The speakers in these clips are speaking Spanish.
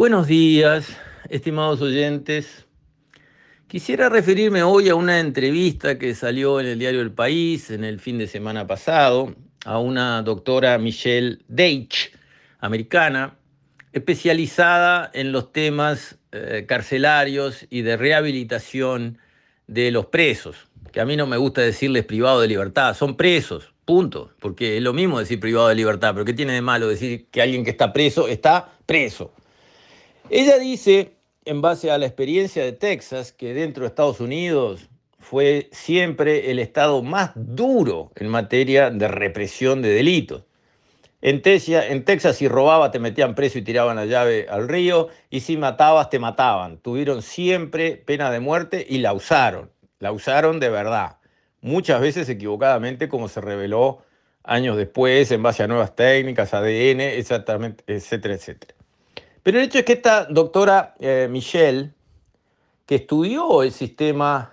Buenos días, estimados oyentes. Quisiera referirme hoy a una entrevista que salió en el diario El País en el fin de semana pasado a una doctora Michelle Deitch, americana, especializada en los temas eh, carcelarios y de rehabilitación de los presos, que a mí no me gusta decirles privado de libertad, son presos, punto, porque es lo mismo decir privado de libertad, pero ¿qué tiene de malo decir que alguien que está preso está preso? Ella dice, en base a la experiencia de Texas, que dentro de Estados Unidos fue siempre el estado más duro en materia de represión de delitos. En, Texas, si robabas te metían preso y tiraban la llave al río, y si matabas te mataban. Tuvieron siempre pena de muerte y la usaron, la usaron de verdad, muchas veces equivocadamente como se reveló años después en base a nuevas técnicas, ADN, exactamente, etcétera, etcétera. Pero el hecho es que esta doctora eh, Michelle, que estudió el sistema,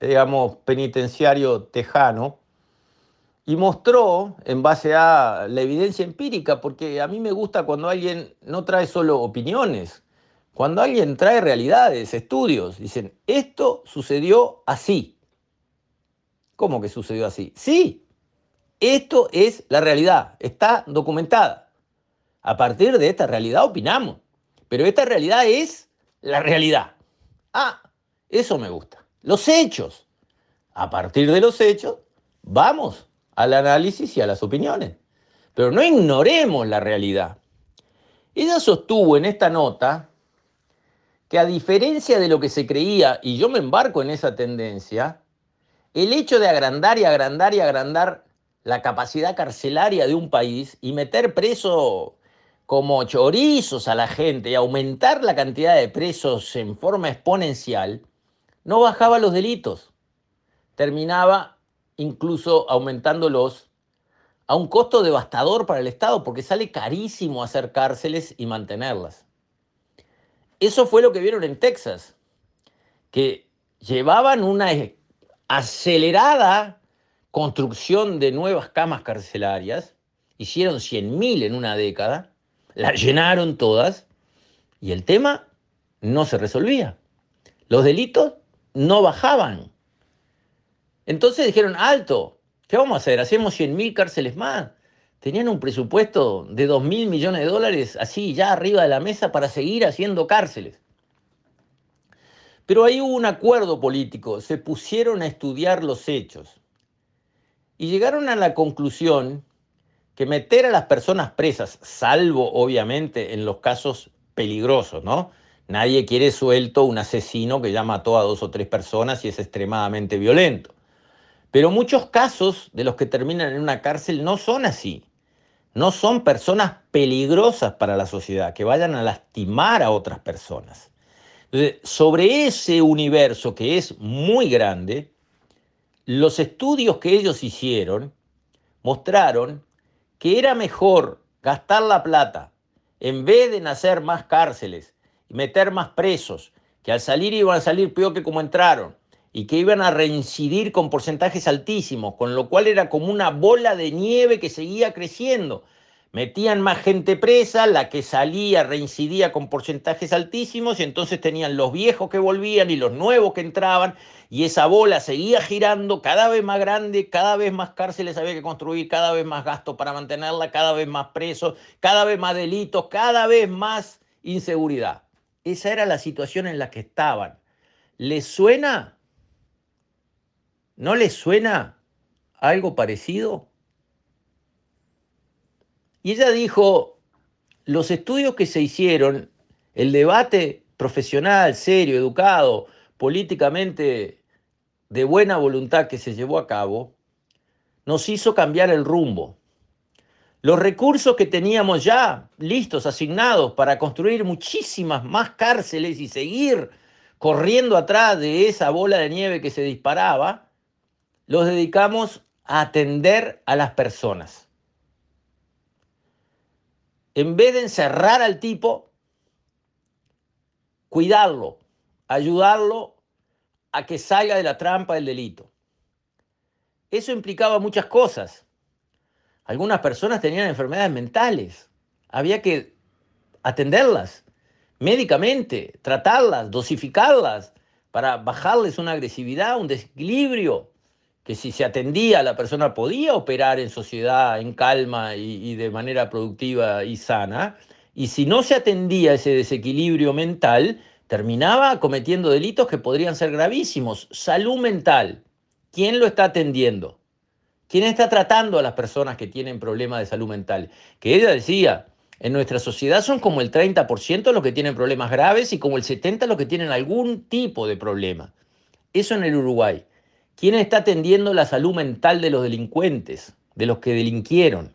digamos, penitenciario tejano, y mostró, en base a la evidencia empírica, porque a mí me gusta cuando alguien no trae solo opiniones, cuando alguien trae realidades, estudios, dicen, esto sucedió así. ¿Cómo que sucedió así? Sí, esto es la realidad, está documentada. A partir de esta realidad opinamos. Pero esta realidad es la realidad. Ah, eso me gusta. Los hechos. A partir de los hechos, vamos al análisis y a las opiniones. Pero no ignoremos la realidad. Ella sostuvo en esta nota que a diferencia de lo que se creía, y yo me embarco en esa tendencia, el hecho de agrandar y agrandar y agrandar la capacidad carcelaria de un país y meter preso como chorizos a la gente y aumentar la cantidad de presos en forma exponencial, no bajaba los delitos. Terminaba incluso aumentándolos a un costo devastador para el Estado, porque sale carísimo hacer cárceles y mantenerlas. Eso fue lo que vieron en Texas, que llevaban una acelerada construcción de nuevas camas carcelarias, hicieron 100.000 en una década, la llenaron todas y el tema no se resolvía. Los delitos no bajaban. Entonces dijeron, alto, ¿qué vamos a hacer? Hacemos 100.000 cárceles más. Tenían un presupuesto de 2 mil millones de dólares así ya arriba de la mesa para seguir haciendo cárceles. Pero ahí hubo un acuerdo político, se pusieron a estudiar los hechos y llegaron a la conclusión que meter a las personas presas, salvo obviamente en los casos peligrosos, ¿no? Nadie quiere suelto un asesino que ya mató a dos o tres personas y es extremadamente violento. Pero muchos casos de los que terminan en una cárcel no son así. No son personas peligrosas para la sociedad, que vayan a lastimar a otras personas. sobre ese universo que es muy grande, los estudios que ellos hicieron mostraron que era mejor gastar la plata en vez de nacer más cárceles y meter más presos, que al salir iban a salir peor que como entraron y que iban a reincidir con porcentajes altísimos, con lo cual era como una bola de nieve que seguía creciendo. Metían más gente presa, la que salía reincidía con porcentajes altísimos y entonces tenían los viejos que volvían y los nuevos que entraban y esa bola seguía girando cada vez más grande, cada vez más cárceles había que construir, cada vez más gasto para mantenerla, cada vez más presos, cada vez más delitos, cada vez más inseguridad. Esa era la situación en la que estaban. ¿Les suena? ¿No les suena algo parecido? Y ella dijo, los estudios que se hicieron, el debate profesional, serio, educado, políticamente de buena voluntad que se llevó a cabo, nos hizo cambiar el rumbo. Los recursos que teníamos ya listos, asignados para construir muchísimas más cárceles y seguir corriendo atrás de esa bola de nieve que se disparaba, los dedicamos a atender a las personas en vez de encerrar al tipo, cuidarlo, ayudarlo a que salga de la trampa del delito. Eso implicaba muchas cosas. Algunas personas tenían enfermedades mentales, había que atenderlas, médicamente, tratarlas, dosificarlas, para bajarles una agresividad, un desequilibrio, que si se atendía la persona podía operar en sociedad, en calma y, de manera productiva y sana, y si no se atendía ese desequilibrio mental, terminaba cometiendo delitos que podrían ser gravísimos. Salud mental. ¿Quién lo está atendiendo? ¿Quién está tratando a las personas que tienen problemas de salud mental? Que ella decía, en nuestra sociedad son como el 30% los que tienen problemas graves y como el 70% los que tienen algún tipo de problema. Eso en el Uruguay. ¿Quién está atendiendo la salud mental de los delincuentes, de los que delinquieron?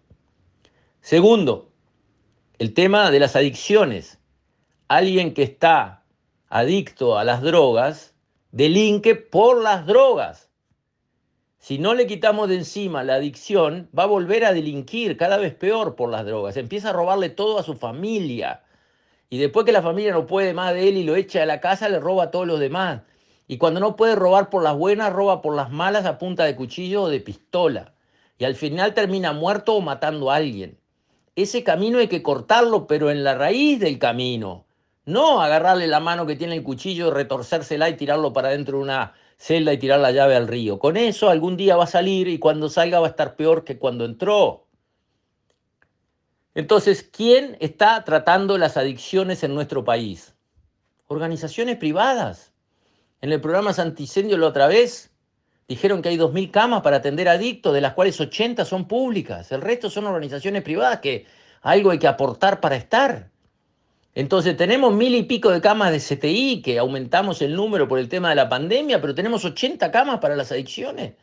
Segundo, el tema de las adicciones. Alguien que está adicto a las drogas delinque por las drogas. Si no le quitamos de encima la adicción, va a volver a delinquir cada vez peor por las drogas. Empieza a robarle todo a su familia. Y después que la familia no puede más de él y lo echa de la casa, le roba a todos los demás. Y cuando no puede robar por las buenas, roba por las malas a punta de cuchillo o de pistola. Y al final termina muerto o matando a alguien. Ese camino hay que cortarlo, pero en la raíz del camino. No agarrarle la mano que tiene el cuchillo, retorcérsela y tirarlo para dentro de una celda y tirar la llave al río. Con eso algún día va a salir y cuando salga va a estar peor que cuando entró. Entonces, ¿quién está tratando las adicciones en nuestro país? Organizaciones privadas. En el programa Santicendio la otra vez dijeron que hay 2.000 camas para atender adictos, de las cuales 80 son públicas. El resto son organizaciones privadas que algo hay que aportar para estar. Entonces tenemos mil y pico de camas de CTI, que aumentamos el número por el tema de la pandemia, pero tenemos 80 camas para las adicciones.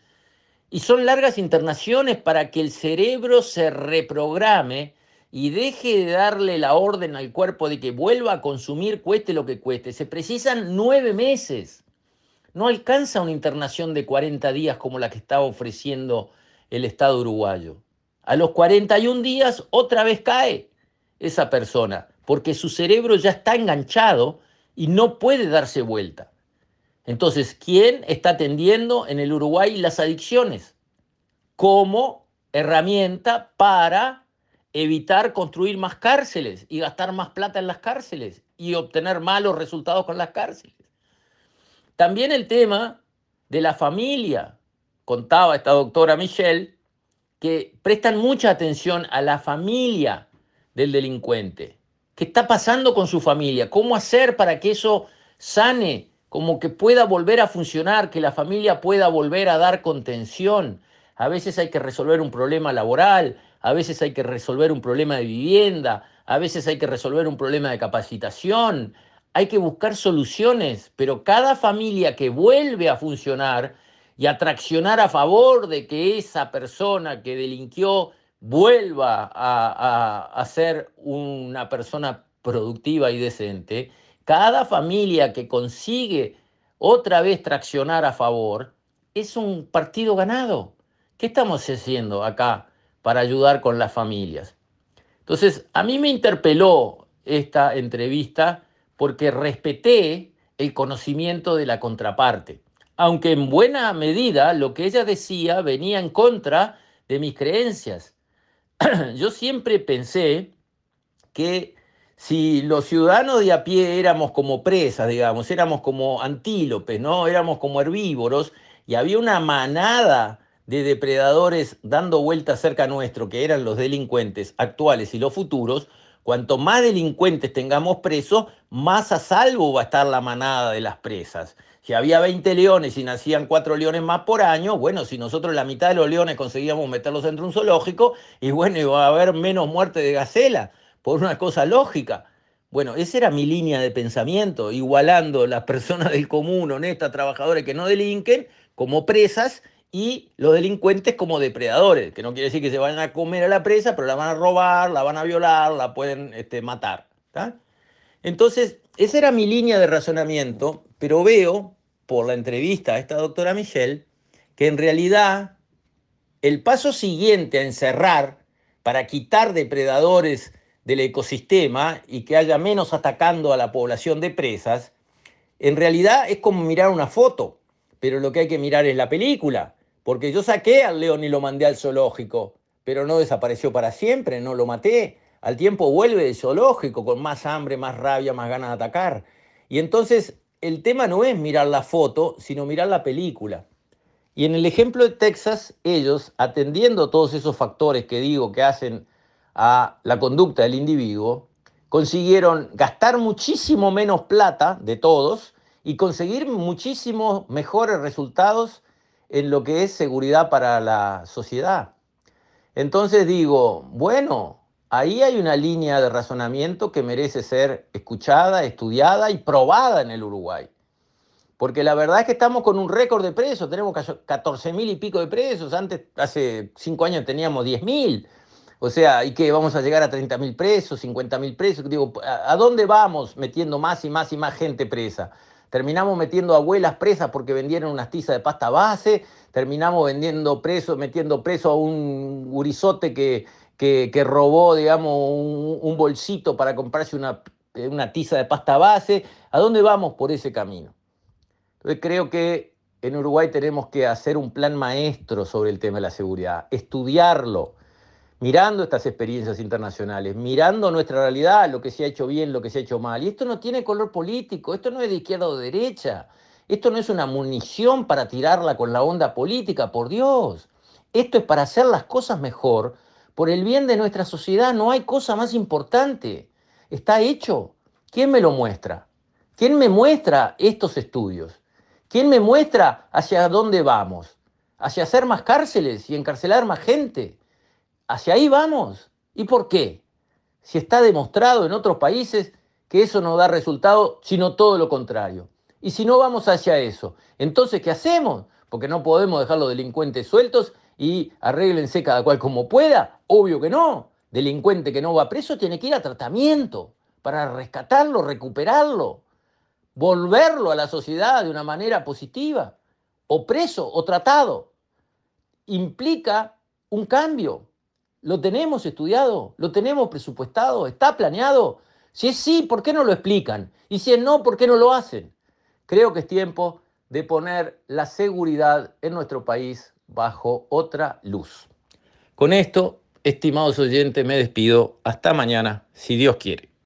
Y son largas internaciones para que el cerebro se reprograme y deje de darle la orden al cuerpo de que vuelva a consumir cueste lo que cueste. Se precisan nueve meses. No alcanza una internación de 40 días como la que está ofreciendo el Estado uruguayo. A los 41 días otra vez cae esa persona porque su cerebro ya está enganchado y no puede darse vuelta. Entonces, ¿quién está atendiendo en el Uruguay las adicciones? Como herramienta para evitar construir más cárceles y gastar más plata en las cárceles y obtener malos resultados con las cárceles. También el tema de la familia. Contaba esta doctora Michelle que prestan mucha atención a la familia del delincuente. ¿Qué está pasando con su familia? ¿Cómo hacer para que eso sane? Como que pueda volver a funcionar, que la familia pueda volver a dar contención. A veces hay que resolver un problema laboral, a veces hay que resolver un problema de vivienda, a veces hay que resolver un problema de capacitación. Hay que buscar soluciones, pero cada familia que vuelve a funcionar y a traccionar a favor de que esa persona que delinquió vuelva a, ser una persona productiva y decente, cada familia que consigue otra vez traccionar a favor, es un partido ganado. ¿Qué estamos haciendo acá para ayudar con las familias? Entonces, a mí me interpeló esta entrevista porque respeté el conocimiento de la contraparte, aunque en buena medida lo que ella decía venía en contra de mis creencias. yo siempre pensé que si los ciudadanos de a pie éramos como presas, digamos, éramos como antílopes, ¿no? Éramos como herbívoros y había una manada de depredadores dando vueltas cerca nuestro, que eran los delincuentes actuales y los futuros, cuanto más delincuentes tengamos presos, más a salvo va a estar la manada de las presas. Si había 20 leones y nacían 4 leones más por año, bueno, si nosotros la mitad de los leones conseguíamos meterlos dentro de un zoológico, y bueno, iba a haber menos muerte de gacela, por una cosa lógica. Bueno, esa era mi línea de pensamiento, igualando las personas del común, honestas, trabajadores que no delinquen, como presas, y los delincuentes como depredadores, que no quiere decir que se vayan a comer a la presa, pero la van a robar, la van a violar, la pueden este, matar. Entonces, esa era mi línea de razonamiento, pero veo por la entrevista a esta doctora Michelle que en realidad el paso siguiente a encerrar para quitar depredadores del ecosistema y que haya menos atacando a la población de presas, en realidad es como mirar una foto, pero lo que hay que mirar es la película, porque yo saqué al león y lo mandé al zoológico, pero no desapareció para siempre, no lo maté. al tiempo vuelve de zoológico con más hambre, más rabia, más ganas de atacar. Y entonces el tema no es mirar la foto, sino mirar la película. Y en el ejemplo de Texas, ellos, atendiendo todos esos factores que digo que hacen a la conducta del individuo, consiguieron gastar muchísimo menos plata de todos y conseguir muchísimos mejores resultados en lo que es seguridad para la sociedad. Entonces digo, bueno, ahí hay una línea de razonamiento que merece ser escuchada, estudiada y probada en el Uruguay. Porque la verdad es que estamos con un récord de presos, tenemos 14 mil y pico de presos, antes, hace cinco años teníamos 10 mil. O sea, y que vamos a llegar a 30 mil presos, 50 mil presos. Digo, ¿a dónde vamos metiendo más y más y más gente presa? Terminamos metiendo abuelas presas porque vendieron unas tizas de pasta base, terminamos vendiendo presos, metiendo preso a un gurizote que, que, robó, digamos, un, bolsito para comprarse una, una tiza de pasta base. ¿A dónde vamos por ese camino? Entonces creo que en Uruguay tenemos que hacer un plan maestro sobre el tema de la seguridad, estudiarlo, mirando estas experiencias internacionales, mirando nuestra realidad, lo que se ha hecho bien, lo que se ha hecho mal. Y esto no tiene color político, esto no es de izquierda o de derecha, esto no es una munición para tirarla con la onda política, por Dios. Esto es para hacer las cosas mejor, por el bien de nuestra sociedad, no hay cosa más importante. Está hecho. ¿Quién me lo muestra? ¿Quién me muestra estos estudios? ¿Quién me muestra hacia dónde vamos? ¿Hacia hacer más cárceles y encarcelar más gente? Hacia ahí vamos. ¿Y por qué? Si está demostrado en otros países que eso no da resultado, sino todo lo contrario. Y si no vamos hacia eso, entonces, ¿qué hacemos? Porque no podemos dejar los delincuentes sueltos y arréglense cada cual como pueda. Obvio que no. Delincuente que no va preso tiene que ir a tratamiento para rescatarlo, recuperarlo, volverlo a la sociedad de una manera positiva, o preso o tratado. Implica un cambio. ¿Lo tenemos estudiado? ¿Lo tenemos presupuestado? ¿Está planeado? Si es sí, ¿por qué no lo explican? Y si es no, ¿por qué no lo hacen? Creo que es tiempo de poner la seguridad en nuestro país bajo otra luz. Con esto, estimados oyentes, me despido. Hasta mañana, si Dios quiere.